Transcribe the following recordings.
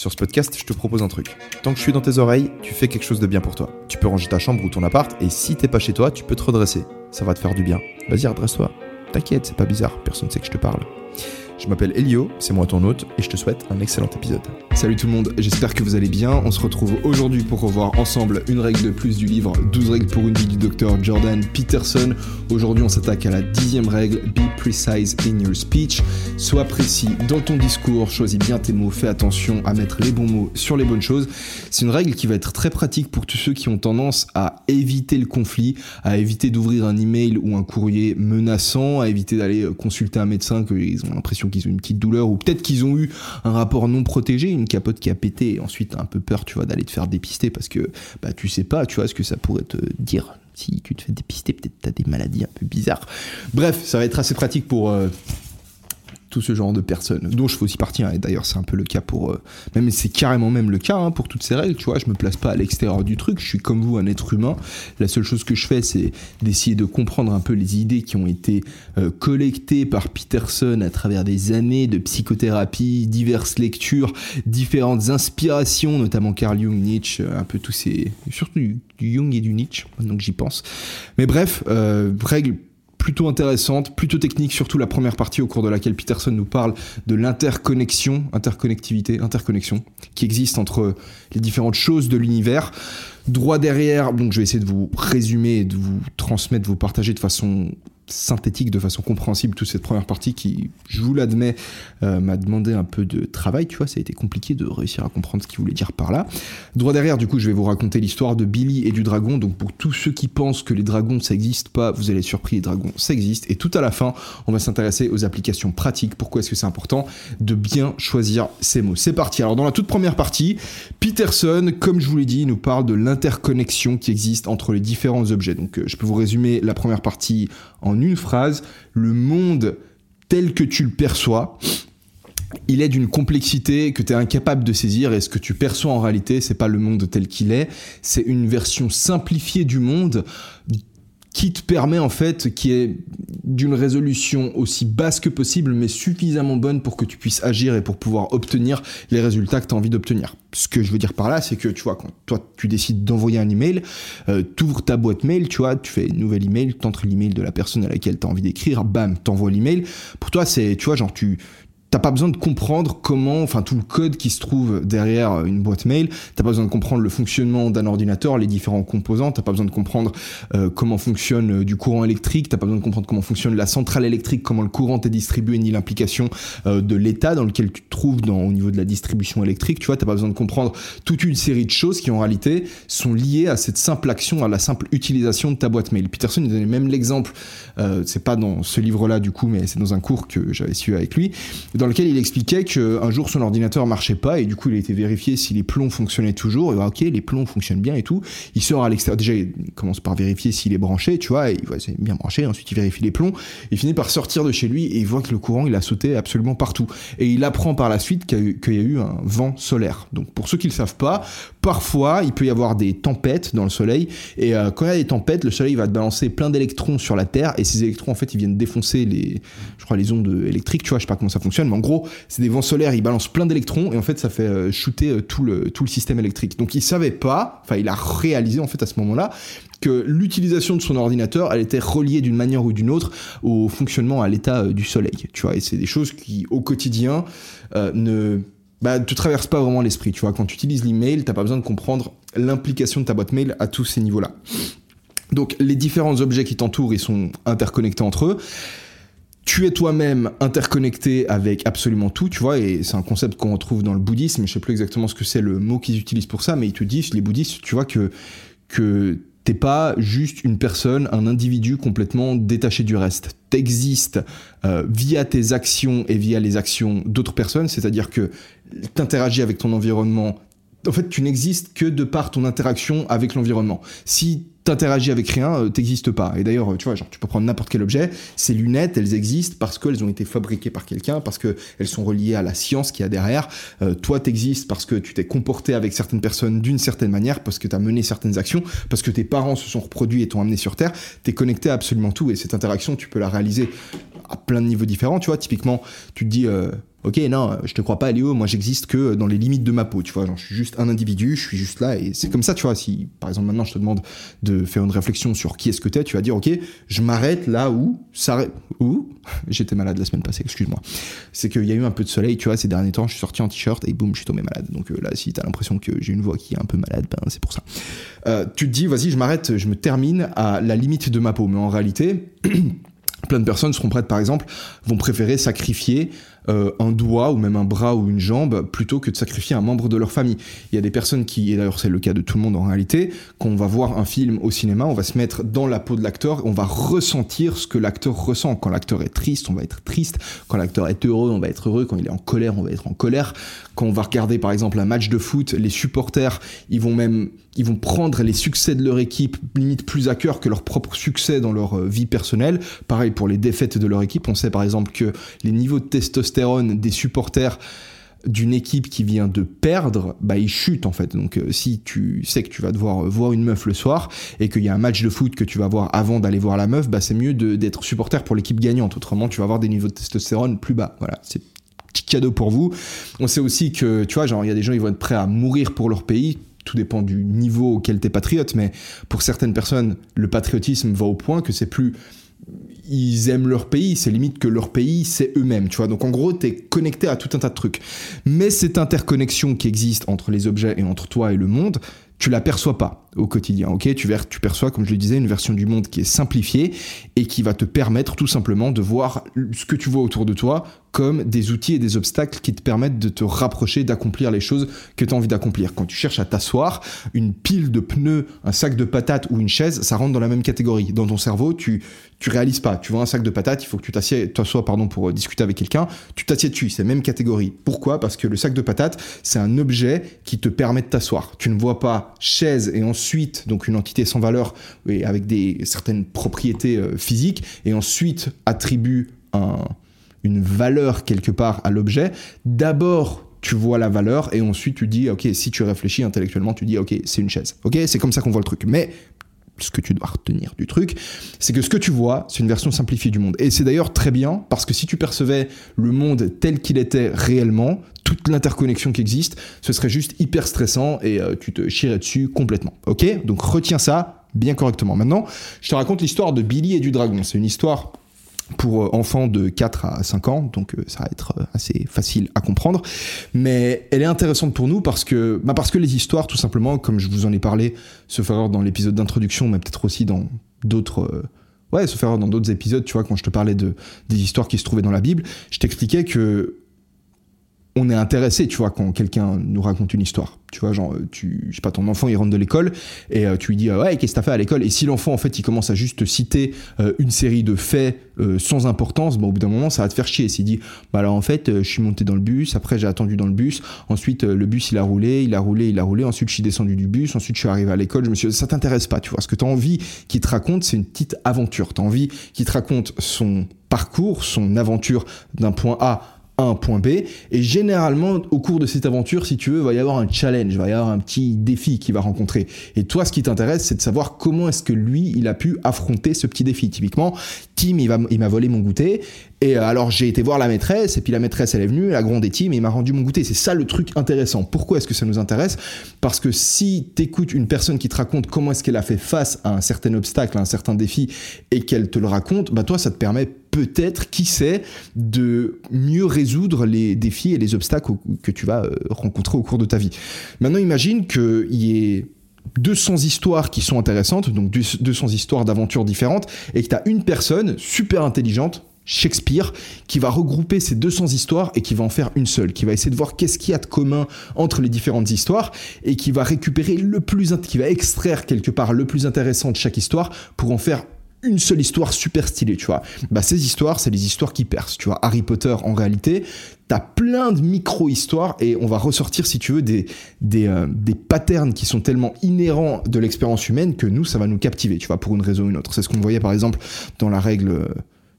Sur ce podcast, je te propose un truc. Tant que je suis dans tes oreilles, tu fais quelque chose de bien pour toi. Tu peux ranger ta chambre ou ton appart, et si t'es pas chez toi, tu peux te redresser. Ça va te faire du bien. Vas-y, redresse-toi. T'inquiète, c'est pas bizarre, personne sait que je te parle. Je m'appelle Elio, c'est moi ton hôte, et je te souhaite un excellent épisode. Salut tout le monde, j'espère que vous allez bien. On se retrouve aujourd'hui pour revoir ensemble une règle de plus du livre 12 règles pour une vie du docteur Jordan Peterson. Aujourd'hui, on s'attaque à la dixième règle, Be precise in your speech. Sois précis dans ton discours, choisis bien tes mots, fais attention à mettre les bons mots sur les bonnes choses. C'est une règle qui va être très pratique pour tous ceux qui ont tendance à éviter le conflit, à éviter d'ouvrir un email ou un courrier menaçant, à éviter d'aller consulter un médecin qu'ils ont l'impression qu'ils ont une petite douleur ou peut-être qu'ils ont eu un rapport non protégé, capote qui a pété et ensuite un peu peur, tu vois, d'aller te faire dépister parce que bah tu sais pas, tu vois, ce que ça pourrait te dire. Si tu te fais dépister, peut-être t'as des maladies un peu bizarres. Bref, ça va être assez pratique pour euh, tout ce genre de personnes, dont je fais aussi partie, hein, et d'ailleurs c'est un peu le cas pour... Euh, même c'est carrément même le cas hein, pour toutes ces règles, tu vois, je me place pas à l'extérieur du truc, je suis comme vous un être humain, la seule chose que je fais c'est d'essayer de comprendre un peu les idées qui ont été euh, collectées par Peterson à travers des années de psychothérapie, diverses lectures, différentes inspirations, notamment Carl Jung, Nietzsche, un peu tous ces... surtout du, Jung et du Nietzsche, que j'y pense. Mais bref, euh, règles plutôt intéressante, plutôt technique, surtout la première partie au cours de laquelle Peterson nous parle de l'interconnexion, interconnectivité, interconnexion, qui existe entre les différentes choses de l'univers. Droit derrière, donc je vais essayer de vous résumer, de vous transmettre, de vous partager de façon synthétique de façon compréhensible toute cette première partie qui, je vous l'admets, euh, m'a demandé un peu de travail, tu vois, ça a été compliqué de réussir à comprendre ce qu'il voulait dire par là. Droit derrière, du coup, je vais vous raconter l'histoire de Billy et du dragon, donc pour tous ceux qui pensent que les dragons ça n'existe pas, vous allez être surpris, les dragons ça existe, et tout à la fin, on va s'intéresser aux applications pratiques, pourquoi est-ce que c'est important de bien choisir ces mots? C'est parti, alors dans la toute première partie, Peterson, comme je vous l'ai dit, nous parle de l'interconnexion qui existe entre les différents objets, donc euh, je peux vous résumer la première partie en une phrase, le monde tel que tu le perçois, il est d'une complexité que tu es incapable de saisir et ce que tu perçois en réalité, c'est pas le monde tel qu'il est, c'est une version simplifiée du monde qui te permet en fait, qui est d'une résolution aussi basse que possible, mais suffisamment bonne pour que tu puisses agir et pour pouvoir obtenir les résultats que tu as envie d'obtenir. Ce que je veux dire par là, c'est que tu vois, quand toi tu décides d'envoyer un email, euh, tu ouvres ta boîte mail, tu vois, tu fais une nouvelle email, tu entres l'email de la personne à laquelle tu as envie d'écrire, bam, t'envoies l'email. Pour toi, c'est, tu vois, genre tu, T'as pas besoin de comprendre comment, enfin tout le code qui se trouve derrière une boîte mail. T'as pas besoin de comprendre le fonctionnement d'un ordinateur, les différents composants. T'as pas besoin de comprendre euh, comment fonctionne euh, du courant électrique. T'as pas besoin de comprendre comment fonctionne la centrale électrique, comment le courant est distribué, ni l'implication euh, de l'état dans lequel tu te trouves au niveau de la distribution électrique. Tu vois, t'as pas besoin de comprendre toute une série de choses qui en réalité sont liées à cette simple action, à la simple utilisation de ta boîte mail. Peterson il donnait même l'exemple. c'est pas dans ce livre-là du coup, mais c'est dans un cours que j'avais suivi avec lui dans lequel il expliquait qu'un jour son ordinateur marchait pas et du coup il a été vérifié si les plombs fonctionnaient toujours. Et bah, ok, les plombs fonctionnent bien et tout. Il sort à l'extérieur. Déjà, il commence par vérifier s'il est branché, tu vois, et il voit c'est bien branché. Ensuite, il vérifie les plombs. Il finit par sortir de chez lui et il voit que le courant il a sauté absolument partout. Et il apprend par la suite qu'il y, a eu un vent solaire. Donc pour ceux qui le savent pas, parfois il peut y avoir des tempêtes dans le soleil et euh, quand il y a des tempêtes, le soleil va te balancer plein d'électrons sur la Terre et ces électrons en fait ils viennent défoncer les, je crois les ondes électriques, tu vois, je sais pas comment ça fonctionne en gros, c'est des vents solaires, ils balancent plein d'électrons et en fait, ça fait euh, shooter euh, tout le, tout le système électrique. Donc, il savait pas, enfin, il a réalisé en fait à ce moment-là que l'utilisation de son ordinateur, elle était reliée d'une manière ou d'une autre au fonctionnement à l'état euh, du soleil. Tu vois, et c'est des choses qui, au quotidien, ne bah, te traversent pas vraiment l'esprit. Tu vois, quand tu utilises l'email, t'as pas besoin de comprendre l'implication de ta boîte mail à tous ces niveaux-là. Donc, les différents objets qui t'entourent, ils sont interconnectés entre eux tu es toi-même interconnecté avec absolument tout, tu vois, et c'est un concept qu'on retrouve dans le bouddhisme, je sais plus exactement ce que c'est le mot qu'ils utilisent pour ça, mais ils te disent, les bouddhistes, tu vois, que, que T'es pas juste une personne, un individu complètement détaché du reste. T'existes euh, via tes actions et via les actions d'autres personnes, c'est-à-dire que t'interagis avec ton environnement. En fait, tu n'existes que de par ton interaction avec l'environnement. Si t'interagis avec rien, euh, t'existes pas. Et d'ailleurs, tu vois, genre, tu peux prendre n'importe quel objet. Ces lunettes, elles existent parce qu'elles ont été fabriquées par quelqu'un, parce qu'elles sont reliées à la science qu'il y a derrière. Euh, toi, t'existes parce que tu t'es comporté avec certaines personnes d'une certaine manière, parce que t'as mené certaines actions, parce que tes parents se sont reproduits et t'ont amené sur Terre. T'es connecté à absolument tout. Et cette interaction, tu peux la réaliser à plein de niveaux différents. Tu vois, typiquement, tu te dis, euh, Ok, non, je te crois pas, Léo, moi j'existe que dans les limites de ma peau, tu vois, genre, je suis juste un individu, je suis juste là, et c'est comme ça, tu vois, si par exemple maintenant je te demande de faire une réflexion sur qui est-ce que t'es, tu vas dire, ok, je m'arrête là où, ça, où, j'étais malade la semaine passée, excuse-moi, c'est qu'il y a eu un peu de soleil, tu vois, ces derniers temps, je suis sorti en t-shirt, et boum, je suis tombé malade, donc euh, là, si t'as l'impression que j'ai une voix qui est un peu malade, ben c'est pour ça. Euh, tu te dis, vas-y, je m'arrête, je me termine à la limite de ma peau, mais en réalité, plein de personnes seront prêtes, par exemple, vont préférer sacrifier euh, un doigt ou même un bras ou une jambe plutôt que de sacrifier un membre de leur famille. Il y a des personnes qui, et d'ailleurs c'est le cas de tout le monde en réalité, quand on va voir un film au cinéma, on va se mettre dans la peau de l'acteur, on va ressentir ce que l'acteur ressent. Quand l'acteur est triste, on va être triste. Quand l'acteur est heureux, on va être heureux. Quand il est en colère, on va être en colère. Quand on va regarder par exemple un match de foot, les supporters, ils vont même ils vont prendre les succès de leur équipe limite plus à cœur que leur propre succès dans leur euh, vie personnelle. Pareil pour les défaites de leur équipe. On sait par exemple que les niveaux de testostérone des supporters d'une équipe qui vient de perdre, bah ils chutent en fait. Donc euh, si tu sais que tu vas devoir euh, voir une meuf le soir et qu'il y a un match de foot que tu vas voir avant d'aller voir la meuf, bah c'est mieux d'être supporter pour l'équipe gagnante. Autrement, tu vas avoir des niveaux de testostérone plus bas. Voilà, c'est petit cadeau pour vous. On sait aussi que tu vois, genre il y a des gens ils vont être prêts à mourir pour leur pays tout dépend du niveau auquel tu es patriote, mais pour certaines personnes, le patriotisme va au point que c'est plus ils aiment leur pays, c'est limite que leur pays, c'est eux-mêmes, tu vois. Donc en gros, tu es connecté à tout un tas de trucs. Mais cette interconnexion qui existe entre les objets et entre toi et le monde, tu l'aperçois pas au quotidien, ok? Tu, tu perçois, comme je le disais, une version du monde qui est simplifiée et qui va te permettre tout simplement de voir ce que tu vois autour de toi comme des outils et des obstacles qui te permettent de te rapprocher, d'accomplir les choses que tu as envie d'accomplir. Quand tu cherches à t'asseoir, une pile de pneus, un sac de patates ou une chaise, ça rentre dans la même catégorie. Dans ton cerveau, tu tu réalises pas. Tu vois un sac de patates, il faut que tu t'assoies pardon pour euh, discuter avec quelqu'un, tu t'assieds dessus, c'est même catégorie. Pourquoi? Parce que le sac de patates, c'est un objet qui te permet de t'asseoir. Tu ne vois pas chaise et ensuite donc une entité sans valeur et avec des certaines propriétés euh, physiques et ensuite attribue un une valeur quelque part à l'objet, d'abord tu vois la valeur et ensuite tu dis ok si tu réfléchis intellectuellement tu dis ok c'est une chaise ok c'est comme ça qu'on voit le truc mais ce que tu dois retenir du truc, c'est que ce que tu vois, c'est une version simplifiée du monde. Et c'est d'ailleurs très bien, parce que si tu percevais le monde tel qu'il était réellement, toute l'interconnexion qui existe, ce serait juste hyper stressant et euh, tu te chierais dessus complètement. Ok? Donc retiens ça bien correctement. Maintenant, je te raconte l'histoire de Billy et du dragon. C'est une histoire pour euh, enfants de 4 à 5 ans, donc euh, ça va être euh, assez facile à comprendre. Mais elle est intéressante pour nous parce que, bah parce que les histoires, tout simplement, comme je vous en ai parlé, se faire dans l'épisode d'introduction, mais peut-être aussi dans d'autres... ouais, se dans d'autres épisodes, tu vois, quand je te parlais de, des histoires qui se trouvaient dans la Bible, je t'expliquais que on est intéressé, tu vois, quand quelqu'un nous raconte une histoire. Tu vois, genre, tu, je sais pas, ton enfant, il rentre de l'école et euh, tu lui dis, ouais, qu'est-ce que t'as fait à l'école? Et si l'enfant, en fait, il commence à juste citer euh, une série de faits euh, sans importance, bon, au bout d'un moment, ça va te faire chier. S'il dit, bah alors, en fait, je suis monté dans le bus, après, j'ai attendu dans le bus, ensuite, le bus, il a roulé, il a roulé, il a roulé, ensuite, je suis descendu du bus, ensuite, je suis arrivé à l'école, je me suis ça t'intéresse pas, tu vois. Ce que t'as envie qu'il te raconte, c'est une petite aventure. T'as envie qu'il te raconte son parcours, son aventure d'un point A point B. Et généralement, au cours de cette aventure, si tu veux, va y avoir un challenge, va y avoir un petit défi qu'il va rencontrer. Et toi, ce qui t'intéresse, c'est de savoir comment est-ce que lui, il a pu affronter ce petit défi. Typiquement, Tim, il, il m'a volé mon goûter. Et euh, alors, j'ai été voir la maîtresse, et puis la maîtresse, elle est venue, elle a grondé Tim, et il m'a rendu mon goûter. C'est ça le truc intéressant. Pourquoi est-ce que ça nous intéresse? Parce que si t'écoutes une personne qui te raconte comment est-ce qu'elle a fait face à un certain obstacle, à un certain défi, et qu'elle te le raconte, bah toi, ça te permet peut-être, qui sait, de mieux résoudre les défis et les obstacles que tu vas euh, rencontrer au cours de ta vie. Maintenant, imagine qu'il y ait 200 histoires qui sont intéressantes, donc 200 histoires d'aventures différentes, et que tu as une personne super intelligente, Shakespeare, qui va regrouper ces 200 histoires et qui va en faire une seule, qui va essayer de voir qu'est-ce qu'il y a de commun entre les différentes histoires et qui va récupérer le plus, qui va extraire quelque part le plus intéressant de chaque histoire pour en faire une seule histoire super stylée, tu vois. Bah, ces histoires, c'est les histoires qui percent, tu vois. Harry Potter, en réalité, t'as plein de micro-histoires et on va ressortir, si tu veux, des, des, euh, des patterns qui sont tellement inhérents de l'expérience humaine que nous, ça va nous captiver, tu vois, pour une raison ou une autre. C'est ce qu'on voyait, par exemple, dans la règle euh,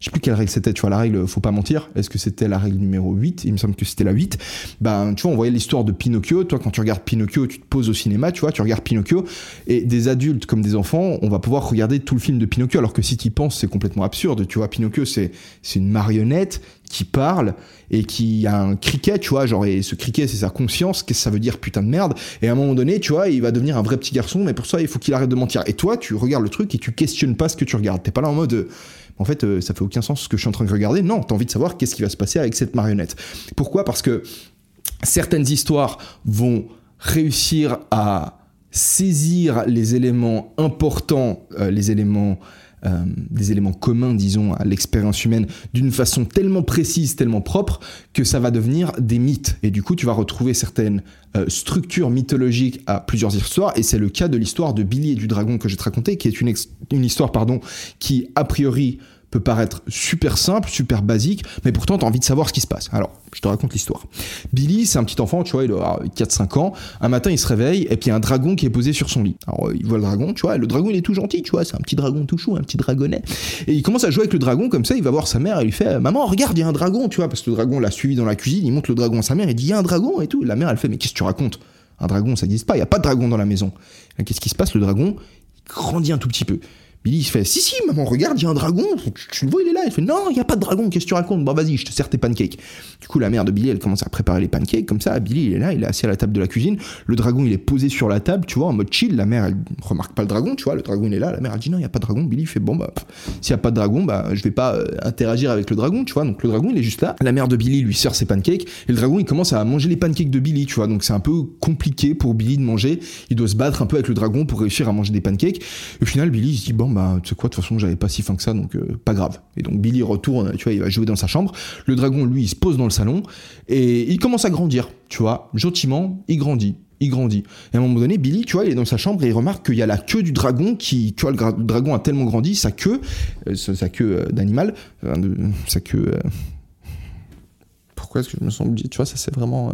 je sais plus quelle règle c'était, tu vois, la règle faut pas mentir. Est-ce que c'était la règle numéro 8 Il me semble que c'était la 8. Ben, tu vois, on voyait l'histoire de Pinocchio. Toi, quand tu regardes Pinocchio, tu te poses au cinéma, tu vois, tu regardes Pinocchio. Et des adultes comme des enfants, on va pouvoir regarder tout le film de Pinocchio. Alors que si tu y penses, c'est complètement absurde. Tu vois, Pinocchio, c'est, une marionnette qui parle et qui a un criquet, tu vois, genre, et ce criquet, c'est sa conscience, qu'est-ce que ça veut dire, putain de merde? Et à un moment donné, tu vois, il va devenir un vrai petit garçon, mais pour ça, il faut qu'il arrête de mentir. Et toi, tu regardes le truc et tu questionnes pas ce que tu regardes. T'es pas là en mode, en fait, euh, ça fait aucun sens ce que je suis en train de regarder. Non, t'as envie de savoir qu'est-ce qui va se passer avec cette marionnette. Pourquoi? Parce que certaines histoires vont réussir à saisir les éléments importants, euh, les éléments euh, des éléments communs, disons, à l'expérience humaine d'une façon tellement précise, tellement propre, que ça va devenir des mythes. Et du coup, tu vas retrouver certaines structures mythologiques à plusieurs histoires, et c'est le cas de l'histoire de Billy et du dragon que je vais te raconter, qui est une, une histoire pardon, qui, a priori, peut paraître super simple, super basique, mais pourtant tu as envie de savoir ce qui se passe. Alors, je te raconte l'histoire. Billy, c'est un petit enfant, tu vois, il a 4-5 ans. Un matin, il se réveille et puis il y a un dragon qui est posé sur son lit. Alors, il voit le dragon, tu vois, le dragon, il est tout gentil, tu vois, c'est un petit dragon tout chou, un petit dragonnet. Et il commence à jouer avec le dragon comme ça, il va voir sa mère et lui fait "Maman, regarde, il y a un dragon", tu vois, parce que le dragon l'a suivi dans la cuisine, il monte le dragon à sa mère, il dit "Il y a un dragon" et tout. La mère, elle fait "Mais qu'est-ce que tu racontes? Un dragon, ça n'existe pas, il y a pas de dragon dans la maison." Qu'est-ce qui se passe? Le dragon il grandit un tout petit peu. Billy il se fait Si, si, maman, regarde, il y a un dragon. Tu, le vois, il est là. Il fait Non, il n'y a pas de dragon, qu'est-ce que tu racontes? Bon, vas-y, je te sers tes pancakes. Du coup, la mère de Billy, elle commence à préparer les pancakes. Comme ça, Billy, il est là, il est assis à la table de la cuisine. Le dragon, il est posé sur la table, tu vois, en mode chill. La mère, elle remarque pas le dragon, tu vois. Le dragon, il est là. La mère, elle dit Non, il n'y a pas de dragon. Billy, il fait Bon, bah, s'il n'y a pas de dragon, bah, je vais pas euh, interagir avec le dragon, tu vois. Donc, le dragon, il est juste là. La mère de Billy lui sert ses pancakes. Et le dragon, il commence à manger les pancakes de Billy, tu vois. Donc, c'est un peu compliqué pour Billy de manger. Il doit se battre un peu avec le dragon pour réussir à manger des pancakes. au final, Billy, il se dit Bon, bah, tu sais quoi, de toute façon, j'avais pas si fin que ça, donc euh, pas grave. Et donc Billy retourne, tu vois, il va jouer dans sa chambre. Le dragon, lui, il se pose dans le salon et il commence à grandir, tu vois, gentiment, il grandit. Il grandit. Et à un moment donné, Billy, tu vois, il est dans sa chambre et il remarque qu'il y a la queue du dragon qui, tu vois, le, dragon a tellement grandi, sa queue, euh, sa, queue euh, d'animal, sa queue. Pourquoi est-ce que je me sens obligé Tu vois, ça c'est vraiment.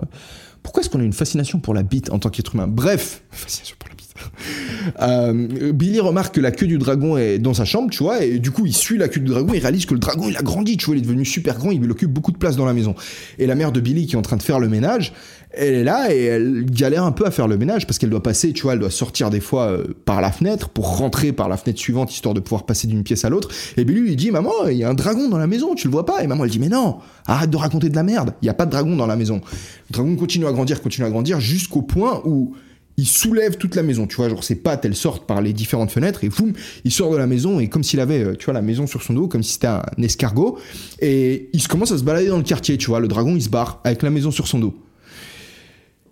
Pourquoi est-ce qu'on a une fascination pour la bite en tant qu'être humain? Bref, fascination pour la. Euh, Billy remarque que la queue du dragon est dans sa chambre, tu vois, et du coup il suit la queue du dragon, il réalise que le dragon il a grandi, tu vois, il est devenu super grand, il occupe beaucoup de place dans la maison. Et la mère de Billy qui est en train de faire le ménage, elle est là et elle galère un peu à faire le ménage parce qu'elle doit passer, tu vois, elle doit sortir des fois euh, par la fenêtre pour rentrer par la fenêtre suivante histoire de pouvoir passer d'une pièce à l'autre. Et Billy lui dit maman, il y a un dragon dans la maison, tu le vois pas? Et maman elle dit mais non, arrête de raconter de la merde, il y a pas de dragon dans la maison. Le dragon continue à grandir, continue à grandir jusqu'au point où il soulève toute la maison, tu vois, genre ses pattes, elles sortent par les différentes fenêtres et boum, il sort de la maison et comme s'il avait, euh, tu vois, la maison sur son dos, comme si c'était un escargot, et il se commence à se balader dans le quartier, tu vois, le dragon il se barre avec la maison sur son dos.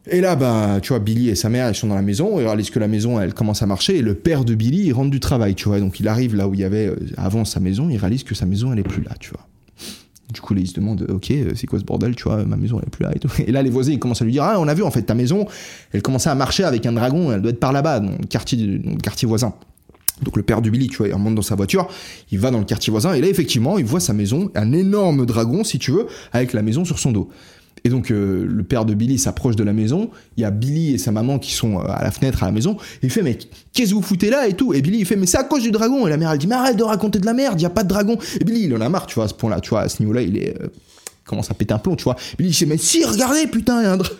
Et là, bah, tu vois, Billy et sa mère, ils sont dans la maison, ils réalisent que la maison, elle commence à marcher, et le père de Billy, il rentre du travail, tu vois, donc il arrive là où il y avait euh, avant sa maison, il réalise que sa maison, elle est plus là, tu vois. Du coup, ils se demandent, ok, c'est quoi ce bordel, tu vois, ma maison elle est plus là et tout. Et là, les voisins ils commencent à lui dire, ah, on a vu en fait ta maison, elle commençait à marcher avec un dragon, elle doit être par là-bas, dans quartier, dans le quartier voisin. Donc le père du Billy, tu vois, il remonte dans sa voiture, il va dans le quartier voisin, et là effectivement, il voit sa maison, un énorme dragon, si tu veux, avec la maison sur son dos. Et donc euh, le père de Billy s'approche de la maison, il y a Billy et sa maman qui sont euh, à la fenêtre à la maison, il fait mais qu'est-ce que vous foutez là et tout? Et Billy il fait mais c'est à cause du dragon et la mère elle dit mais arrête de raconter de la merde, il y a pas de dragon. Et Billy il en a marre, tu vois, à ce point-là, tu vois, à ce niveau-là, il est euh, commence à péter un plomb, tu vois. Billy il dit mais si regardez putain, il y a un dragon.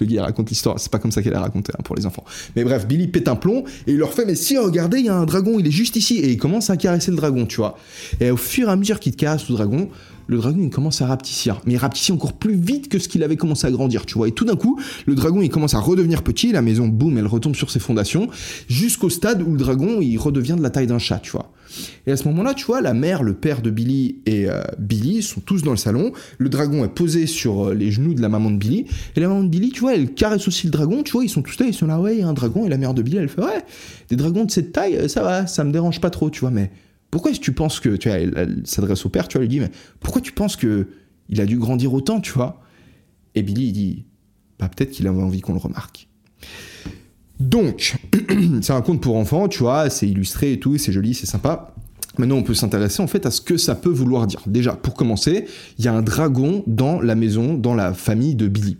le gars raconte l'histoire, c'est pas comme ça qu'elle a raconté hein, pour les enfants. Mais bref, Billy pète un plomb et il leur fait mais si regardez, il y a un dragon, il est juste ici et il commence à caresser le dragon, tu vois. Et au fur et à mesure qu'il caresse le dragon, le dragon il commence à rapetissir. Mais il rapetissit encore plus vite que ce qu'il avait commencé à grandir, tu vois. Et tout d'un coup, le dragon il commence à redevenir petit, la maison, boum, elle retombe sur ses fondations, jusqu'au stade où le dragon il redevient de la taille d'un chat, tu vois. Et à ce moment-là, tu vois, la mère, le père de Billy et euh, Billy sont tous dans le salon. Le dragon est posé sur euh, les genoux de la maman de Billy. Et la maman de Billy, tu vois, elle caresse aussi le dragon. Tu vois, ils sont tous là, ils sont là, ouais, il y a un dragon. Et la mère de Billy, elle fait, ouais, des dragons de cette taille, euh, ça va, ça me dérange pas trop, tu vois, mais pourquoi est-ce que tu penses que, tu vois, elle, s'adresse au père, tu vois, elle lui dit, mais pourquoi tu penses que il a dû grandir autant, tu vois? Et Billy, il dit, bah peut-être qu'il avait envie qu'on le remarque. Donc, c'est un conte pour enfants, tu vois, c'est illustré et tout, c'est joli, c'est sympa. Maintenant, on peut s'intéresser en fait à ce que ça peut vouloir dire. Déjà, pour commencer, il y a un dragon dans la maison, dans la famille de Billy.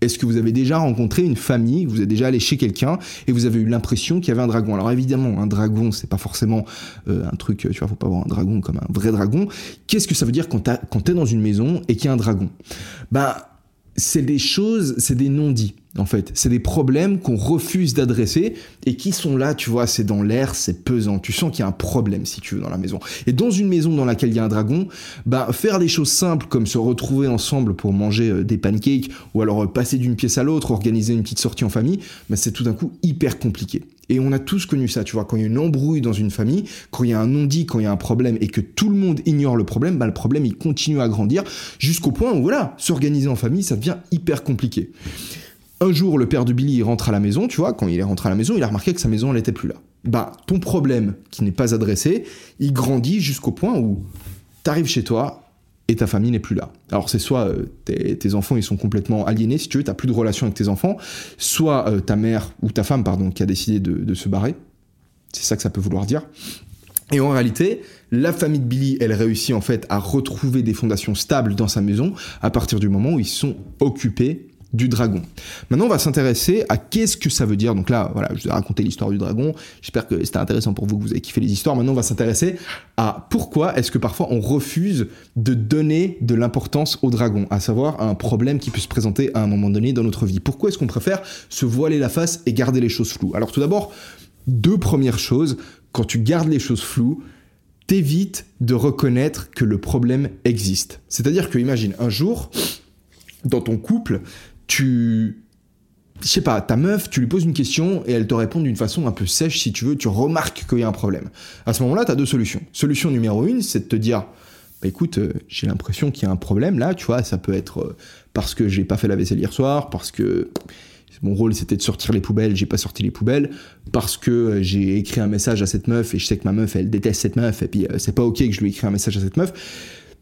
Est-ce que vous avez déjà rencontré une famille, vous êtes déjà allé chez quelqu'un et vous avez eu l'impression qu'il y avait un dragon? Alors évidemment, un dragon, c'est pas forcément euh, un truc, tu vois, faut pas voir un dragon comme un vrai dragon. Qu'est-ce que ça veut dire quand t'es dans une maison et qu'il y a un dragon? Bah, c'est des choses, c'est des non-dits en fait. C'est des problèmes qu'on refuse d'adresser et qui sont là, tu vois, c'est dans l'air, c'est pesant. Tu sens qu'il y a un problème, si tu veux, dans la maison. Et dans une maison dans laquelle il y a un dragon, bah, faire des choses simples comme se retrouver ensemble pour manger euh, des pancakes ou alors euh, passer d'une pièce à l'autre, organiser une petite sortie en famille, bah, c'est tout d'un coup hyper compliqué. Et on a tous connu ça, tu vois, quand il y a une embrouille dans une famille, quand il y a un non-dit, quand il y a un problème et que tout le monde ignore le problème, bah, le problème il continue à grandir jusqu'au point où voilà, s'organiser en famille, ça devient hyper compliqué. Un jour, le père de Billy rentre à la maison, tu vois, quand il est rentré à la maison, il a remarqué que sa maison, n'était plus là. Bah, ton problème qui n'est pas adressé, il grandit jusqu'au point où t'arrives chez toi et ta famille n'est plus là. Alors c'est soit euh, tes, enfants ils sont complètement aliénés, si tu veux, t'as plus de relation avec tes enfants, soit euh, ta mère ou ta femme, pardon, qui a décidé de, de se barrer. C'est ça que ça peut vouloir dire. Et en réalité, la famille de Billy, elle réussit en fait à retrouver des fondations stables dans sa maison à partir du moment où ils sont occupés du dragon. Maintenant, on va s'intéresser à qu'est-ce que ça veut dire. Donc là, voilà, je vous ai raconté l'histoire du dragon. J'espère que c'était intéressant pour vous, que vous avez kiffé les histoires. Maintenant, on va s'intéresser à pourquoi est-ce que parfois on refuse de donner de l'importance au dragon, à savoir un problème qui peut se présenter à un moment donné dans notre vie. Pourquoi est-ce qu'on préfère se voiler la face et garder les choses floues? Alors tout d'abord, deux premières choses. Quand tu gardes les choses floues, t'évites de reconnaître que le problème existe. C'est-à-dire que, imagine, un jour, dans ton couple, tu je sais pas, ta meuf, tu lui poses une question et elle te répond d'une façon un peu sèche si tu veux, tu remarques qu'il y a un problème. À ce moment-là, tu as deux solutions. Solution numéro une, c'est de te dire, bah écoute, euh, j'ai l'impression qu'il y a un problème là, tu vois, ça peut être euh, parce que j'ai pas fait la vaisselle hier soir, parce que mon rôle c'était de sortir les poubelles, j'ai pas sorti les poubelles, parce que euh, j'ai écrit un message à cette meuf et je sais que ma meuf elle déteste cette meuf et puis c'est pas ok que je lui écris un message à cette meuf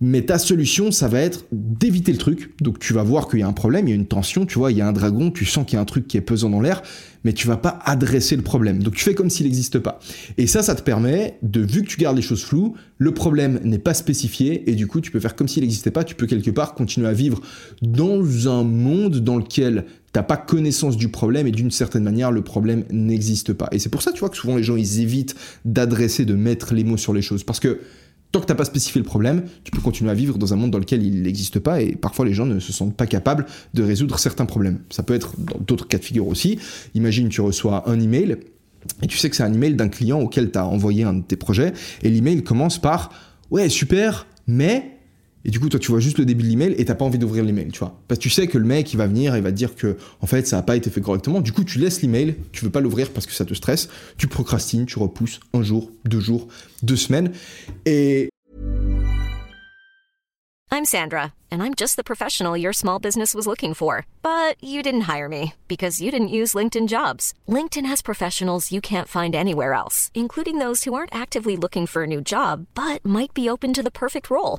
mais ta solution, ça va être d'éviter le truc. Donc tu vas voir qu'il y a un problème, il y a une tension, tu vois, il y a un dragon, tu sens qu'il y a un truc qui est pesant dans l'air, mais tu vas pas adresser le problème. Donc tu fais comme s'il n'existe pas. Et ça, ça te permet de, vu que tu gardes les choses floues, le problème n'est pas spécifié, et du coup tu peux faire comme s'il n'existait pas, tu peux quelque part continuer à vivre dans un monde dans lequel t'as pas connaissance du problème et d'une certaine manière le problème n'existe pas. Et c'est pour ça tu vois que souvent les gens ils évitent d'adresser, de mettre les mots sur les choses parce que Tant que tu n'as pas spécifié le problème, tu peux continuer à vivre dans un monde dans lequel il n'existe pas et parfois les gens ne se sentent pas capables de résoudre certains problèmes. Ça peut être dans d'autres cas de figure aussi. Imagine tu reçois un email et tu sais que c'est un email d'un client auquel tu as envoyé un de tes projets et l'email commence par ouais super mais et du coup, toi, tu vois juste le début de l'email et t'as pas envie d'ouvrir l'email, tu vois. Parce que tu sais que le mec, il va venir et va te dire que, en fait, ça n'a pas été fait correctement. Du coup, tu laisses l'email, tu veux pas l'ouvrir parce que ça te stresse. Tu procrastines, tu repousses un jour, deux jours, deux semaines. Et. I'm Sandra, and I'm just the professional your small business was looking for. But you didn't hire me because you didn't use LinkedIn jobs. LinkedIn has professionals you can't find anywhere else, including those who aren't actively looking for a new job, but might be open to the perfect role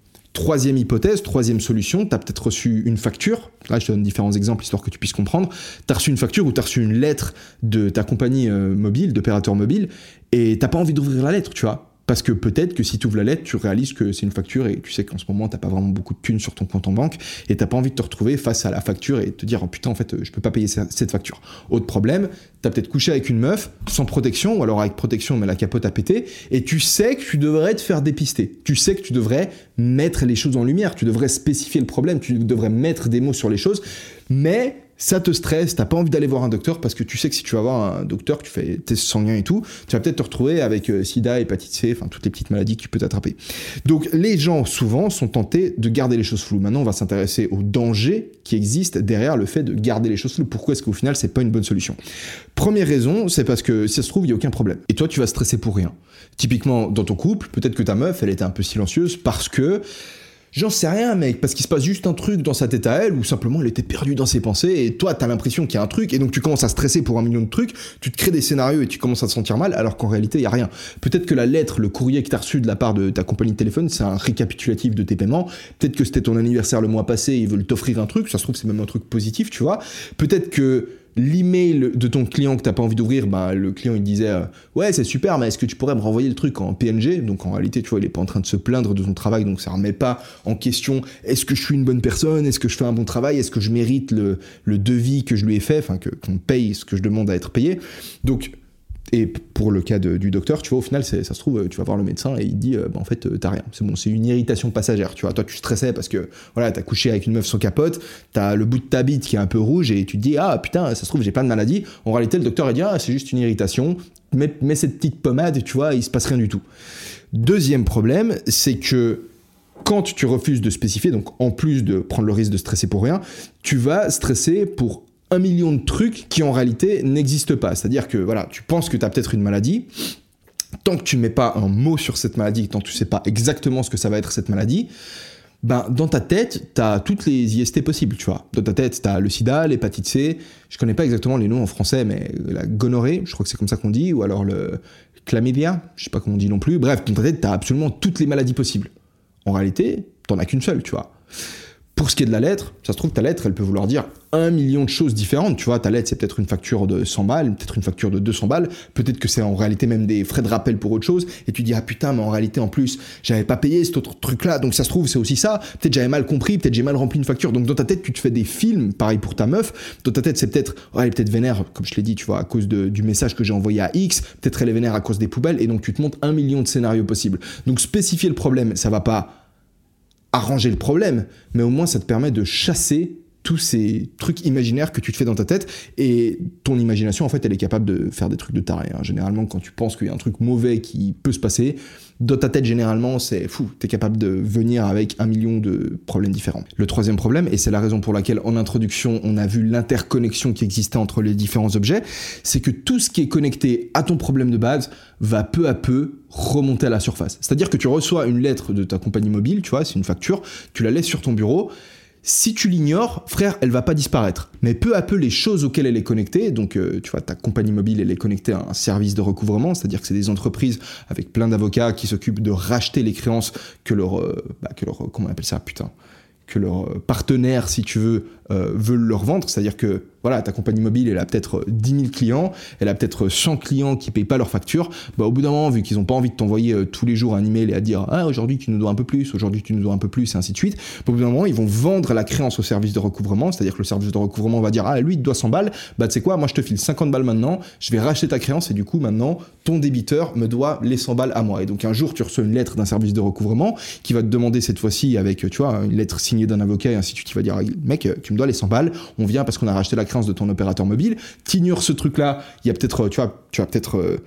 Troisième hypothèse, troisième solution, tu peut-être reçu une facture. Là, je te donne différents exemples histoire que tu puisses comprendre. Tu reçu une facture ou tu reçu une lettre de ta compagnie euh, mobile, d'opérateur mobile, et t'as pas envie d'ouvrir la lettre, tu vois. Parce que peut-être que si tu ouvres la lettre, tu réalises que c'est une facture et tu sais qu'en ce moment, t'as pas vraiment beaucoup de thunes sur ton compte en banque et t'as pas envie de te retrouver face à la facture et te dire, oh putain, en fait, je peux pas payer cette facture. Autre problème, t'as peut-être couché avec une meuf sans protection ou alors avec protection mais la capote a pété et tu sais que tu devrais te faire dépister. Tu sais que tu devrais mettre les choses en lumière, tu devrais spécifier le problème, tu devrais mettre des mots sur les choses, mais ça te stresse, t'as pas envie d'aller voir un docteur parce que tu sais que si tu vas voir un docteur, tu fais test sanguin et tout, tu vas peut-être te retrouver avec euh, sida, hépatite C, enfin toutes les petites maladies que tu peux t'attraper. Donc les gens souvent sont tentés de garder les choses floues. Maintenant, on va s'intéresser aux dangers qui existent derrière le fait de garder les choses floues. Pourquoi est-ce qu'au final, c'est pas une bonne solution? Première raison, c'est parce que si ça se trouve, il y a aucun problème. Et toi, tu vas stresser pour rien. Typiquement, dans ton couple, peut-être que ta meuf, elle était un peu silencieuse parce que J'en sais rien, mec, parce qu'il se passe juste un truc dans sa tête à elle, ou simplement elle était perdue dans ses pensées, et toi, t'as l'impression qu'il y a un truc, et donc tu commences à stresser pour un million de trucs, tu te crées des scénarios et tu commences à te sentir mal, alors qu'en réalité, il y a rien. Peut-être que la lettre, le courrier que t'as reçu de la part de ta compagnie de téléphone, c'est un récapitulatif de tes paiements. Peut-être que c'était ton anniversaire le mois passé, ils veulent t'offrir un truc, ça se trouve, c'est même un truc positif, tu vois. Peut-être que l'email de ton client que t'as pas envie d'ouvrir, bah, le client il disait euh, ouais c'est super mais est-ce que tu pourrais me renvoyer le truc en PNG donc en réalité tu vois il est pas en train de se plaindre de son travail donc ça remet pas en question est-ce que je suis une bonne personne? Est-ce que je fais un bon travail? Est-ce que je mérite le, le devis que je lui ai fait? Enfin que qu'on paye ce que je demande à être payé? Donc et pour le cas du docteur, tu vois, au final, ça se trouve, tu vas voir le médecin et il dit, euh, bah, en fait, euh, t'as rien. C'est bon, c'est une irritation passagère, tu vois. Toi, tu stressais parce que, voilà, t'as couché avec une meuf sans capote, t'as le bout de ta bite qui est un peu rouge et tu te dis, ah putain, ça se trouve, j'ai pas de maladie. En réalité, le docteur, il dit, ah, c'est juste une irritation, mets, mets cette petite pommade, tu vois, il se passe rien du tout. Deuxième problème, c'est que quand tu refuses de spécifier, donc en plus de prendre le risque de stresser pour rien, tu vas stresser pour un million de trucs qui en réalité n'existent pas. C'est-à-dire que voilà, tu penses que tu as peut-être une maladie, tant que tu ne mets pas un mot sur cette maladie, tant que tu sais pas exactement ce que ça va être cette maladie, ben, dans ta tête, tu as toutes les IST possibles, tu vois. Dans ta tête, tu as le sida, l'hépatite C, je connais pas exactement les noms en français, mais la gonorrhée, je crois que c'est comme ça qu'on dit, ou alors le chlamydia, je sais pas comment on dit non plus. Bref, dans ta tête, tu as absolument toutes les maladies possibles. En réalité, t'en as qu'une seule, tu vois. Pour ce qui est de la lettre, ça se trouve, ta lettre, elle peut vouloir dire un million de choses différentes. Tu vois, ta lettre, c'est peut-être une facture de 100 balles, peut-être une facture de 200 balles, peut-être que c'est en réalité même des frais de rappel pour autre chose, et tu dis, ah putain, mais en réalité, en plus, j'avais pas payé cet autre truc-là, donc ça se trouve, c'est aussi ça. Peut-être j'avais mal compris, peut-être j'ai mal rempli une facture. Donc dans ta tête, tu te fais des films, pareil pour ta meuf. Dans ta tête, c'est peut-être, oh, elle est peut-être vénère, comme je l'ai dit, tu vois, à cause du message que j'ai envoyé à X, peut-être elle est vénère à cause des poubelles, et donc tu te montes un million de scénarios possibles. Donc spécifier le problème, ça va pas arranger le problème, mais au moins ça te permet de chasser tous ces trucs imaginaires que tu te fais dans ta tête et ton imagination en fait elle est capable de faire des trucs de taré. Hein. Généralement quand tu penses qu'il y a un truc mauvais qui peut se passer, dans ta tête généralement c'est fou, t'es capable de venir avec un million de problèmes différents. Le troisième problème, et c'est la raison pour laquelle en introduction on a vu l'interconnexion qui existait entre les différents objets, c'est que tout ce qui est connecté à ton problème de base va peu à peu remonter à la surface. C'est-à-dire que tu reçois une lettre de ta compagnie mobile, tu vois, c'est une facture, tu la laisses sur ton bureau, si tu l'ignores, frère, elle va pas disparaître. Mais peu à peu, les choses auxquelles elle est connectée, donc euh, tu vois, ta compagnie mobile, elle est connectée à un service de recouvrement, c'est-à-dire que c'est des entreprises avec plein d'avocats qui s'occupent de racheter les créances que leur, euh, bah, que leur, comment ça, putain, que leur euh, partenaire, si tu veux, euh, veulent leur vendre. C'est-à-dire que voilà, ta compagnie mobile, elle a peut-être 10 000 clients, elle a peut-être 100 clients qui payent pas leurs factures. Bah, au bout d'un moment, vu qu'ils n'ont pas envie de t'envoyer euh, tous les jours un email et à dire ah aujourd'hui tu nous dois un peu plus, aujourd'hui tu nous dois un peu plus, et ainsi de suite. Bah, au bout d'un moment, ils vont vendre la créance au service de recouvrement, c'est-à-dire que le service de recouvrement va dire ah lui il doit 100 balles, bah tu sais quoi, moi je te file 50 balles maintenant, je vais racheter ta créance et du coup maintenant ton débiteur me doit les 100 balles à moi. Et donc un jour tu reçois une lettre d'un service de recouvrement qui va te demander cette fois-ci avec tu vois une lettre signée d'un avocat et ainsi de suite, qui va dire mec tu me les 100 balles, on vient parce qu'on a racheté la créance de ton opérateur mobile, t'ignores ce truc-là, il y a peut-être, tu vois, tu vas peut-être, euh,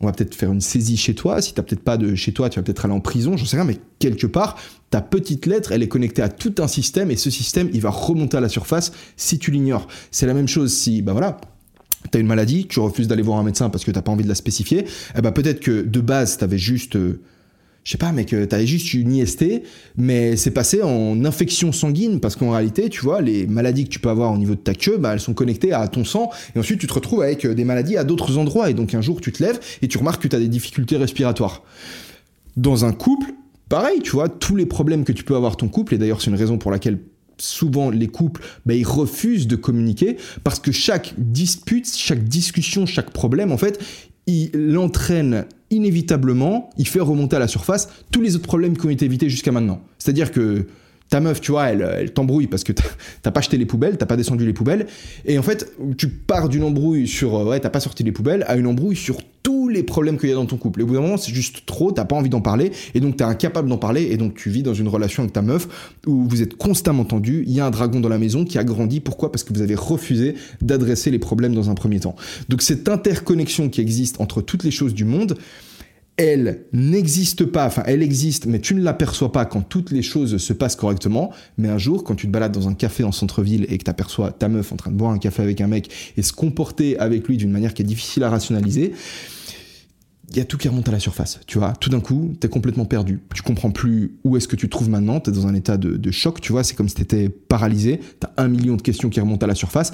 on va peut-être faire une saisie chez toi, si t'as peut-être pas de chez toi, tu vas peut-être aller en prison, j'en sais rien, mais quelque part, ta petite lettre, elle est connectée à tout un système, et ce système, il va remonter à la surface si tu l'ignores. C'est la même chose si, bah voilà, t'as une maladie, tu refuses d'aller voir un médecin parce que t'as pas envie de la spécifier, eh ben peut-être que de base, t'avais juste... Euh, je sais pas, mec, t'avais juste une IST, mais c'est passé en infection sanguine, parce qu'en réalité, tu vois, les maladies que tu peux avoir au niveau de ta queue, bah, elles sont connectées à ton sang, et ensuite tu te retrouves avec euh, des maladies à d'autres endroits, et donc un jour tu te lèves, et tu remarques que tu as des difficultés respiratoires. Dans un couple, pareil, tu vois, tous les problèmes que tu peux avoir ton couple, et d'ailleurs c'est une raison pour laquelle souvent les couples, bah, ils refusent de communiquer parce que chaque dispute, chaque discussion, chaque problème, en fait, il entraîne inévitablement, il fait remonter à la surface tous les autres problèmes qui ont été évités jusqu'à maintenant. C'est-à-dire que ta meuf, tu vois, elle, elle t'embrouille parce que t'as pas acheté les poubelles, t'as pas descendu les poubelles, et en fait, tu pars d'une embrouille sur, euh, ouais, t'as pas sorti les poubelles, à une embrouille sur tous les problèmes qu'il y a dans ton couple. Et au bout d'un moment, c'est juste trop, t'as pas envie d'en parler, et donc t'es incapable d'en parler, et donc tu vis dans une relation avec ta meuf où vous êtes constamment tendu, il y a un dragon dans la maison qui a grandi. Pourquoi? Parce que vous avez refusé d'adresser les problèmes dans un premier temps. Donc cette interconnexion qui existe entre toutes les choses du monde, elle n'existe pas, enfin elle existe, mais tu ne l'aperçois pas quand toutes les choses se passent correctement. Mais un jour, quand tu te balades dans un café en centre-ville et que tu aperçois ta meuf en train de boire un café avec un mec et se comporter avec lui d'une manière qui est difficile à rationaliser, il y a tout qui remonte à la surface, tu vois. Tout d'un coup, t'es complètement perdu. Tu comprends plus où est-ce que tu te trouves maintenant. T'es dans un état de, de choc, tu vois. C'est comme si t'étais paralysé. T'as un million de questions qui remontent à la surface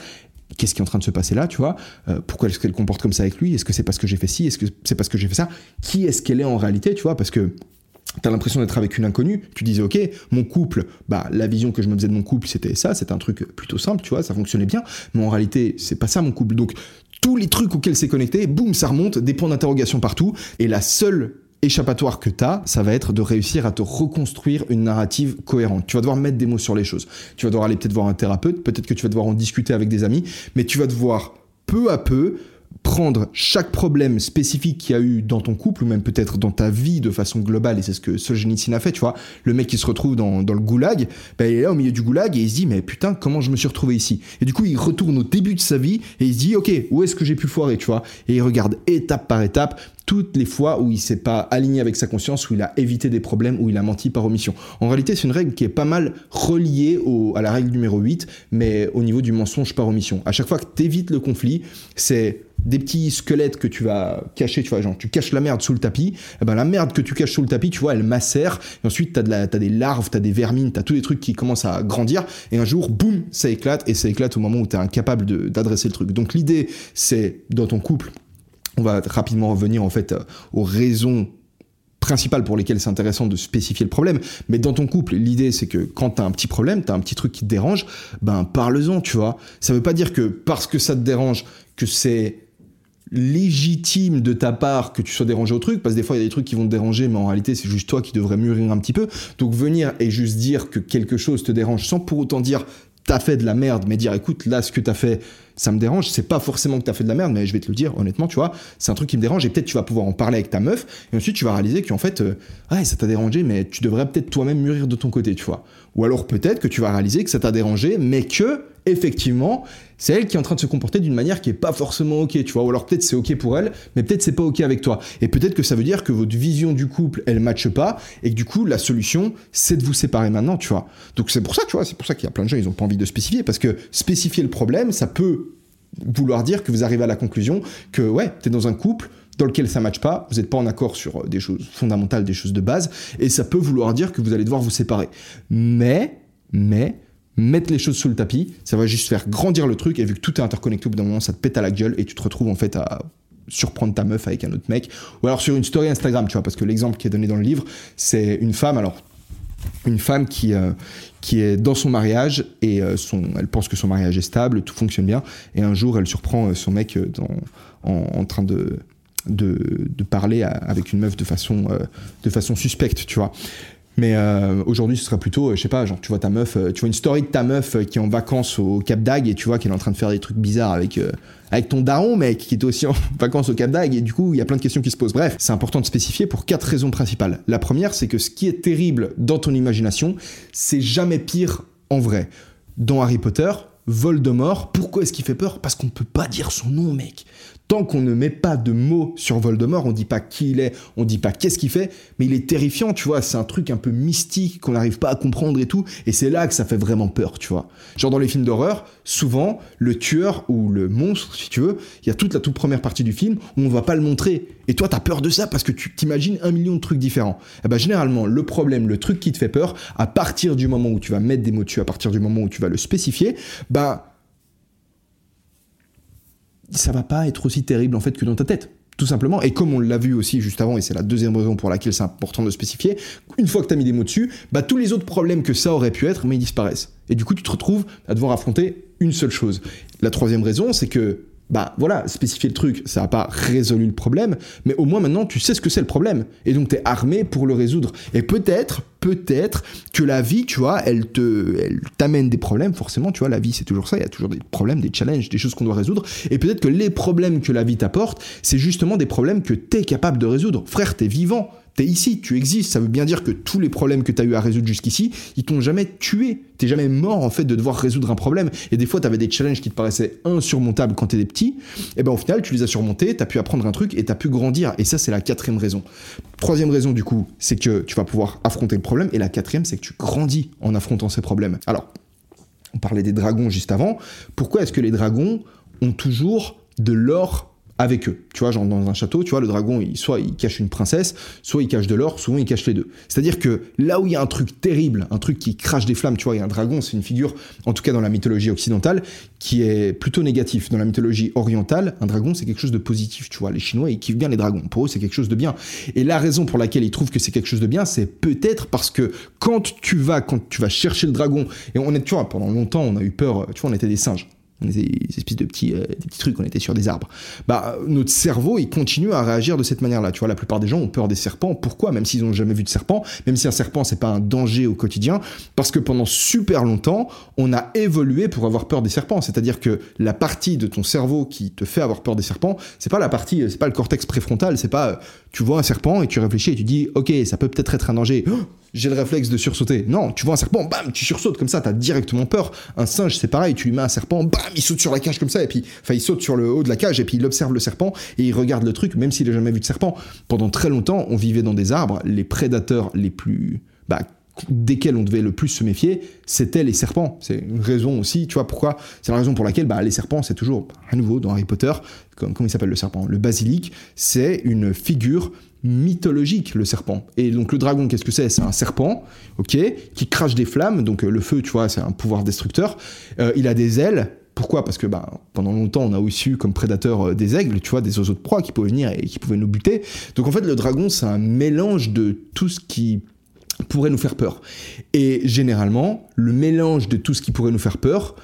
qu'est-ce qui est en train de se passer là, tu vois euh, Pourquoi est-ce qu'elle comporte comme ça avec lui Est-ce que c'est parce que j'ai fait ci Est-ce que c'est parce que j'ai fait ça Qui est-ce qu'elle est en réalité, tu vois Parce que T'as l'impression d'être avec une inconnue. Tu disais, ok, mon couple, bah, la vision que je me faisais de mon couple, c'était ça, c'était un truc plutôt simple, tu vois, ça fonctionnait bien. Mais en réalité, c'est pas ça mon couple. Donc, tous les trucs auxquels c'est connecté, boum, ça remonte, des points d'interrogation partout. Et la seule échappatoire que tu as, ça va être de réussir à te reconstruire une narrative cohérente. Tu vas devoir mettre des mots sur les choses. Tu vas devoir aller peut-être voir un thérapeute, peut-être que tu vas devoir en discuter avec des amis, mais tu vas devoir peu à peu prendre chaque problème spécifique qu'il y a eu dans ton couple ou même peut-être dans ta vie de façon globale et c'est ce que Solzhenitsyn a fait tu vois le mec qui se retrouve dans, le goulag ben, il est là au milieu du goulag et il se dit mais putain comment je me suis retrouvé ici? Et du coup il retourne au début de sa vie et il se dit ok où est-ce que j'ai pu foirer tu vois? Et il regarde étape par étape toutes les fois où il s'est pas aligné avec sa conscience, où il a évité des problèmes, où il a menti par omission. En réalité, c'est une règle qui est pas mal reliée à la règle numéro 8, mais au niveau du mensonge par omission. À chaque fois que tu évites le conflit, c'est des petits squelettes que tu vas cacher, tu vois, genre tu caches la merde sous le tapis, et eh ben la merde que tu caches sous le tapis, tu vois, elle macère, et ensuite t'as as des larves, t'as des vermines, t'as tous les trucs qui commencent à grandir, et un jour, boum, ça éclate, et ça éclate au moment où t'es incapable d'adresser le truc. Donc l'idée, c'est dans ton couple, on va rapidement revenir en fait aux raisons principales pour lesquelles c'est intéressant de spécifier le problème. Mais dans ton couple, l'idée c'est que quand t'as un petit problème, t'as un petit truc qui te dérange, ben parle-en, tu vois. Ça veut pas dire que parce que ça te dérange, que c'est légitime de ta part que tu sois dérangé au truc, parce que des fois il y a des trucs qui vont te déranger, mais en réalité c'est juste toi qui devrais mûrir un petit peu. Donc venir et juste dire que quelque chose te dérange sans pour autant dire t'as fait de la merde, mais dire écoute là ce que t'as fait ça me dérange, c'est pas forcément que t'as fait de la merde, mais je vais te le dire honnêtement, tu vois, c'est un truc qui me dérange et peut-être tu vas pouvoir en parler avec ta meuf et ensuite tu vas réaliser qu'en fait, euh, ouais, ça t'a dérangé, mais tu devrais peut-être toi-même mûrir de ton côté, tu vois. Ou alors peut-être que tu vas réaliser que ça t'a dérangé, mais que effectivement, c'est elle qui est en train de se comporter d'une manière qui est pas forcément ok, tu vois. Ou alors peut-être c'est ok pour elle, mais peut-être c'est pas ok avec toi. Et peut-être que ça veut dire que votre vision du couple, elle matche pas, et que du coup, la solution, c'est de vous séparer maintenant, tu vois. Donc c'est pour ça, tu vois, c'est pour ça qu'il y a plein de gens, ils ont pas envie de spécifier, parce que spécifier le problème, ça peut vouloir dire que vous arrivez à la conclusion que, ouais, t'es dans un couple, dans lequel ça matche pas, vous n'êtes pas en accord sur des choses fondamentales, des choses de base, et ça peut vouloir dire que vous allez devoir vous séparer. Mais, mais, mettre les choses sous le tapis, ça va juste faire grandir le truc, et vu que tout est interconnecté, au bout d'un moment, ça te pète à la gueule, et tu te retrouves en fait à surprendre ta meuf avec un autre mec, ou alors sur une story Instagram, tu vois, parce que l'exemple qui est donné dans le livre, c'est une femme, alors une femme qui, euh, qui est dans son mariage et euh, son, elle pense que son mariage est stable, tout fonctionne bien, et un jour elle surprend euh, son mec dans, en, train de, de, de, parler avec une meuf de façon, de façon suspecte, tu vois. Mais euh, aujourd'hui, ce sera plutôt, euh, je sais pas, genre tu vois ta meuf, euh, tu vois une story de ta meuf qui est en vacances au Cap d'Agde et tu vois qu'elle est en train de faire des trucs bizarres avec ton daron, mec, qui est aussi en vacances au Cap d'Agde et du coup il y a plein de questions qui se posent. Bref, c'est important de spécifier pour quatre raisons principales. La première, c'est que ce qui est terrible dans ton imagination, c'est jamais pire en vrai. Dans Harry Potter, Voldemort, pourquoi est-ce qu'il fait peur? Parce qu'on ne peut pas dire son nom, mec qu'on ne met pas de mots sur Voldemort, on dit pas qui il est, on dit pas qu'est-ce qu'il fait, mais il est terrifiant, tu vois, c'est un truc un peu mystique qu'on n'arrive pas à comprendre et tout, et c'est là que ça fait vraiment peur, tu vois. Genre dans les films d'horreur, souvent, le tueur ou le monstre, si tu veux, il y a toute la toute première partie du film où on va pas le montrer, et toi t'as peur de ça parce que tu t'imagines un million de trucs différents. Et eh ben généralement, le problème, le truc qui te fait peur, à partir du moment où tu vas mettre des mots dessus, à partir du moment où tu vas le spécifier, bah ça va pas être aussi terrible en fait que dans ta tête. Tout simplement, et comme on l'a vu aussi juste avant, et c'est la deuxième raison pour laquelle c'est important de spécifier, une fois que tu as mis des mots dessus, bah tous les autres problèmes que ça aurait pu être, mais ils disparaissent. Et du coup, tu te retrouves à devoir affronter une seule chose. La troisième raison, c'est que bah voilà, spécifier le truc, ça n'a pas résolu le problème, mais au moins maintenant tu sais ce que c'est le problème, et donc tu es armé pour le résoudre. Et peut-être, peut-être que la vie, tu vois, elle te, elle t'amène des problèmes, forcément, tu vois, la vie c'est toujours ça, il y a toujours des problèmes, des challenges, des choses qu'on doit résoudre, et peut-être que les problèmes que la vie t'apporte, c'est justement des problèmes que t'es capable de résoudre. Frère, t'es vivant, T'es ici, tu existes, ça veut bien dire que tous les problèmes que tu as eu à résoudre jusqu'ici, ils t'ont jamais tué. T'es jamais mort en fait de devoir résoudre un problème. Et des fois, t'avais des challenges qui te paraissaient insurmontables quand t'étais petit. Et ben au final, tu les as surmontés, t'as pu apprendre un truc et t'as pu grandir. Et ça, c'est la quatrième raison. Troisième raison du coup, c'est que tu vas pouvoir affronter le problème. Et la quatrième, c'est que tu grandis en affrontant ces problèmes. Alors, on parlait des dragons juste avant. Pourquoi est-ce que les dragons ont toujours de l'or avec eux. Tu vois, genre dans un château, tu vois, le dragon, soit il cache une princesse, soit il cache de l'or, souvent il cache les deux. C'est-à-dire que là où il y a un truc terrible, un truc qui crache des flammes, tu vois, il y a un dragon, c'est une figure, en tout cas dans la mythologie occidentale, qui est plutôt négatif. Dans la mythologie orientale, un dragon, c'est quelque chose de positif, tu vois. Les Chinois, ils kiffent bien les dragons. Pour eux, c'est quelque chose de bien. Et la raison pour laquelle ils trouvent que c'est quelque chose de bien, c'est peut-être parce que quand tu vas, quand tu vas chercher le dragon, et on est, tu vois, pendant longtemps, on a eu peur, tu vois, on était des singes des espèces de petits, euh, petits trucs, on était sur des arbres. Bah, notre cerveau, il continue à réagir de cette manière-là. Tu vois, la plupart des gens ont peur des serpents. Pourquoi? Même s'ils n'ont jamais vu de serpent, même si un serpent, c'est pas un danger au quotidien, parce que pendant super longtemps, on a évolué pour avoir peur des serpents. C'est-à-dire que la partie de ton cerveau qui te fait avoir peur des serpents, c'est pas la partie, c'est pas le cortex préfrontal, c'est pas, tu vois un serpent et tu réfléchis et tu dis, ok, ça peut peut-être être un danger. Oh j'ai le réflexe de sursauter. Non, tu vois un serpent, bam, tu sursautes comme ça, t'as directement peur. Un singe, c'est pareil, tu lui mets un serpent, bam, il saute sur la cage comme ça, et puis, enfin, il saute sur le haut de la cage, et puis il observe le serpent, et il regarde le truc, même s'il n'a jamais vu de serpent. Pendant très longtemps, on vivait dans des arbres, les prédateurs les plus, bah, desquels on devait le plus se méfier, c'était les serpents. C'est une raison aussi, tu vois pourquoi? C'est la raison pour laquelle bah, les serpents, c'est toujours, à nouveau, dans Harry Potter, comment il s'appelle le serpent? Le basilic, c'est une figure mythologique, le serpent. Et donc le dragon, qu'est-ce que c'est? C'est un serpent, ok, qui crache des flammes, donc euh, le feu, tu vois, c'est un pouvoir destructeur. Euh, il a des ailes. Pourquoi? Parce que bah, pendant longtemps, on a aussi eu comme prédateur euh, des aigles, tu vois, des oiseaux de proie qui pouvaient venir et qui pouvaient nous buter. Donc en fait, le dragon, c'est un mélange de tout ce qui pourrait nous faire peur. Et généralement, le mélange de tout ce qui pourrait nous faire peur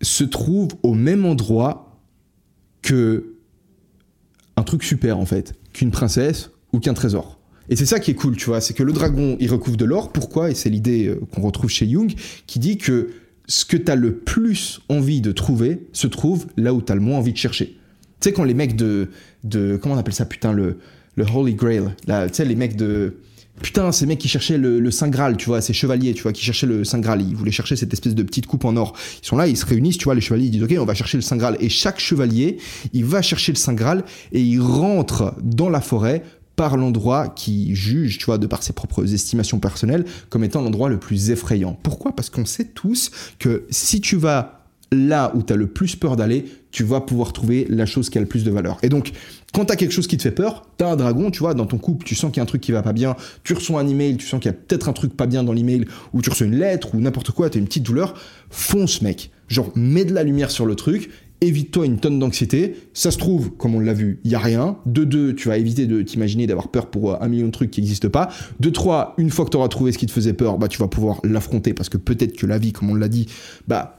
se trouve au même endroit que un truc super en fait qu'une princesse ou qu'un trésor. Et c'est ça qui est cool, tu vois, c'est que le dragon, il recouvre de l'or. Pourquoi? Et c'est l'idée euh, qu'on retrouve chez Jung, qui dit que ce que tu le plus envie de trouver se trouve là où tu as le moins envie de chercher. Tu sais, quand les mecs de, de. Comment on appelle ça, putain, le, le Holy Grail, tu sais, les mecs de Putain, ces mecs qui cherchaient le, Saint Graal, tu vois, ces chevaliers, tu vois, qui cherchaient le Saint Graal, ils voulaient chercher cette espèce de petite coupe en or. Ils sont là, ils se réunissent, tu vois, les chevaliers, ils disent, ok, on va chercher le Saint Graal. Et chaque chevalier, il va chercher le Saint Graal et il rentre dans la forêt par l'endroit qui juge, tu vois, de par ses propres estimations personnelles, comme étant l'endroit le plus effrayant. Pourquoi? Parce qu'on sait tous que si tu vas là où tu as le plus peur d'aller, tu vas pouvoir trouver la chose qui a le plus de valeur. Et donc, quand tu as quelque chose qui te fait peur, tu as un dragon, tu vois, dans ton couple, tu sens qu'il y a un truc qui va pas bien, tu reçois un email, tu sens qu'il y a peut-être un truc pas bien dans l'email, ou tu reçois une lettre, ou n'importe quoi, tu as une petite douleur, fonce mec. Genre, mets de la lumière sur le truc, évite-toi une tonne d'anxiété. Ça se trouve, comme on l'a vu, il y a rien. De deux, tu vas éviter de t'imaginer d'avoir peur pour euh, un million de trucs qui n'existent pas. De trois, une fois que tu auras trouvé ce qui te faisait peur, bah tu vas pouvoir l'affronter parce que peut-être que la vie, comme on l'a dit, bah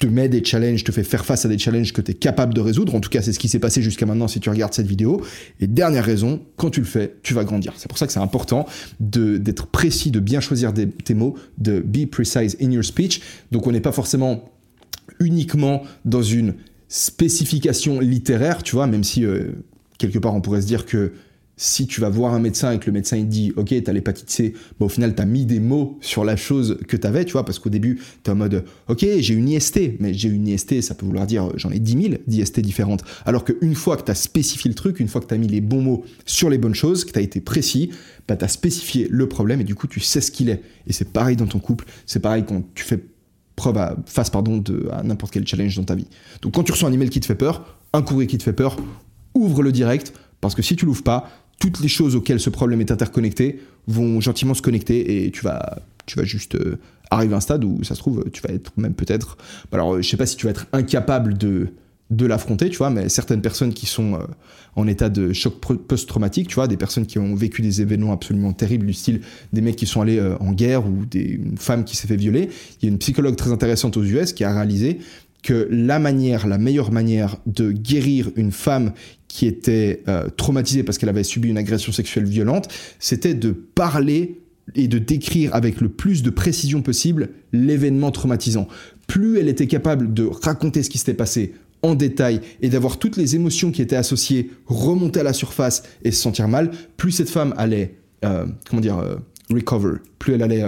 te met des challenges, te fait faire face à des challenges que tu es capable de résoudre. En tout cas, c'est ce qui s'est passé jusqu'à maintenant si tu regardes cette vidéo. Et dernière raison, quand tu le fais, tu vas grandir. C'est pour ça que c'est important d'être précis, de bien choisir tes mots, de be precise in your speech. Donc on n'est pas forcément uniquement dans une spécification littéraire, tu vois, même si euh, quelque part on pourrait se dire que si tu vas voir un médecin et que le médecin il dit ok t'as l'hépatite C, bah, au final t'as mis des mots sur la chose que t'avais, tu vois, parce qu'au début t'es en mode ok j'ai une IST, mais j'ai une IST ça peut vouloir dire j'en ai 10 000 d'IST différentes. Alors qu'une fois que t'as spécifié le truc, une fois que t'as mis les bons mots sur les bonnes choses, que t'as été précis, bah t'as spécifié le problème et du coup tu sais ce qu'il est. Et c'est pareil dans ton couple, c'est pareil quand tu fais preuve à, face pardon de, à n'importe quel challenge dans ta vie. Donc quand tu reçois un email qui te fait peur, un courrier qui te fait peur, ouvre le direct parce que si tu l'ouvres pas, toutes les choses auxquelles ce problème est interconnecté vont gentiment se connecter et tu vas, tu vas juste euh, arriver à un stade où ça se trouve, tu vas être même peut-être. Alors, je sais pas si tu vas être incapable de, de l'affronter, tu vois, mais certaines personnes qui sont euh, en état de choc post-traumatique, tu vois, des personnes qui ont vécu des événements absolument terribles, du style des mecs qui sont allés euh, en guerre ou des, une femme qui s'est fait violer. Il y a une psychologue très intéressante aux US qui a réalisé que la manière, la meilleure manière de guérir une femme qui était euh, traumatisée parce qu'elle avait subi une agression sexuelle violente, c'était de parler et de décrire avec le plus de précision possible l'événement traumatisant. Plus elle était capable de raconter ce qui s'était passé en détail et d'avoir toutes les émotions qui étaient associées remonter à la surface et se sentir mal, plus cette femme allait, euh, comment dire, euh, recover, plus elle allait,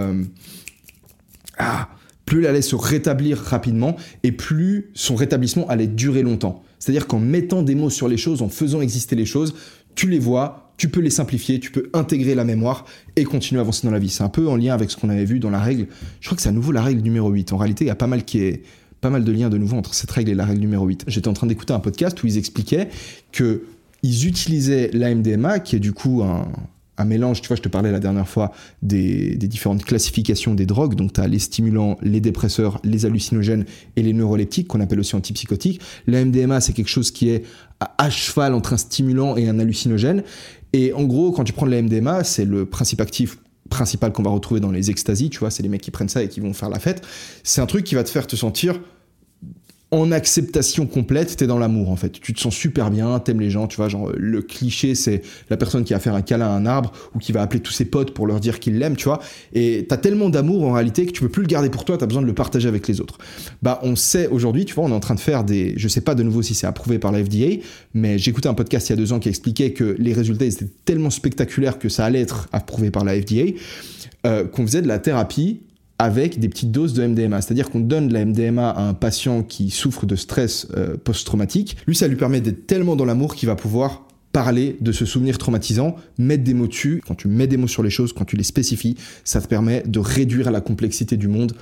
ah, plus elle allait se rétablir rapidement et plus son rétablissement allait durer longtemps. C'est-à-dire qu'en mettant des mots sur les choses, en faisant exister les choses, tu les vois, tu peux les simplifier, tu peux intégrer la mémoire et continuer à avancer dans la vie. C'est un peu en lien avec ce qu'on avait vu dans la règle. Je crois que c'est à nouveau la règle numéro 8. En réalité, il y a pas mal de liens de nouveau entre cette règle et la règle numéro 8. J'étais en train d'écouter un podcast où ils expliquaient que ils utilisaient l'AMDMA, qui est du coup un, un mélange, tu vois, je te parlais la dernière fois des, différentes classifications des drogues, donc tu as les stimulants, les dépresseurs, les hallucinogènes et les neuroleptiques, qu'on appelle aussi antipsychotiques. La MDMA, c'est quelque chose qui est à, cheval entre un stimulant et un hallucinogène. Et en gros, quand tu prends de la MDMA, c'est le principe actif principal qu'on va retrouver dans les extasies, tu vois, c'est les mecs qui prennent ça et qui vont faire la fête. C'est un truc qui va te faire te sentir en acceptation complète, t'es dans l'amour en fait. Tu te sens super bien, t'aimes les gens, tu vois. Genre le cliché, c'est la personne qui va faire un câlin à un arbre ou qui va appeler tous ses potes pour leur dire qu'il l'aime, tu vois. Et t'as tellement d'amour en réalité que tu peux plus le garder pour toi, t'as besoin de le partager avec les autres. Bah, on sait aujourd'hui, tu vois, on est en train de faire des, je sais pas de nouveau si c'est approuvé par la FDA, mais j'écoutais un podcast il y a deux ans qui expliquait que les résultats étaient tellement spectaculaires que ça allait être approuvé par la FDA, euh, qu'on faisait de la thérapie avec des petites doses de MDMA. C'est-à-dire qu'on donne de la MDMA à un patient qui souffre de stress euh, post-traumatique. Lui, ça lui permet d'être tellement dans l'amour qu'il va pouvoir parler de ce souvenir traumatisant, mettre des mots dessus. Quand tu mets des mots sur les choses, quand tu les spécifies, ça te permet de réduire la complexité du monde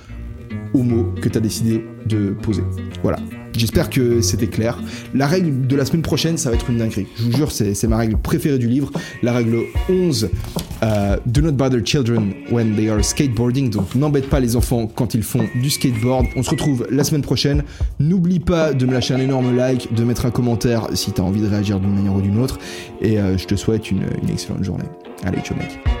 aux mots que tu as décidé de poser. Voilà. J'espère que c'était clair. La règle de la semaine prochaine, ça va être une dinguerie. Je vous jure, c'est ma règle préférée du livre. La règle 11, euh, Do not bother children when they are skateboarding. Donc n'embête pas les enfants quand ils font du skateboard. On se retrouve la semaine prochaine. N'oublie pas de me lâcher un énorme like, de mettre un commentaire si tu as envie de réagir d'une manière ou d'une autre. Et euh, je te souhaite une, une excellente journée. Allez, ciao mec.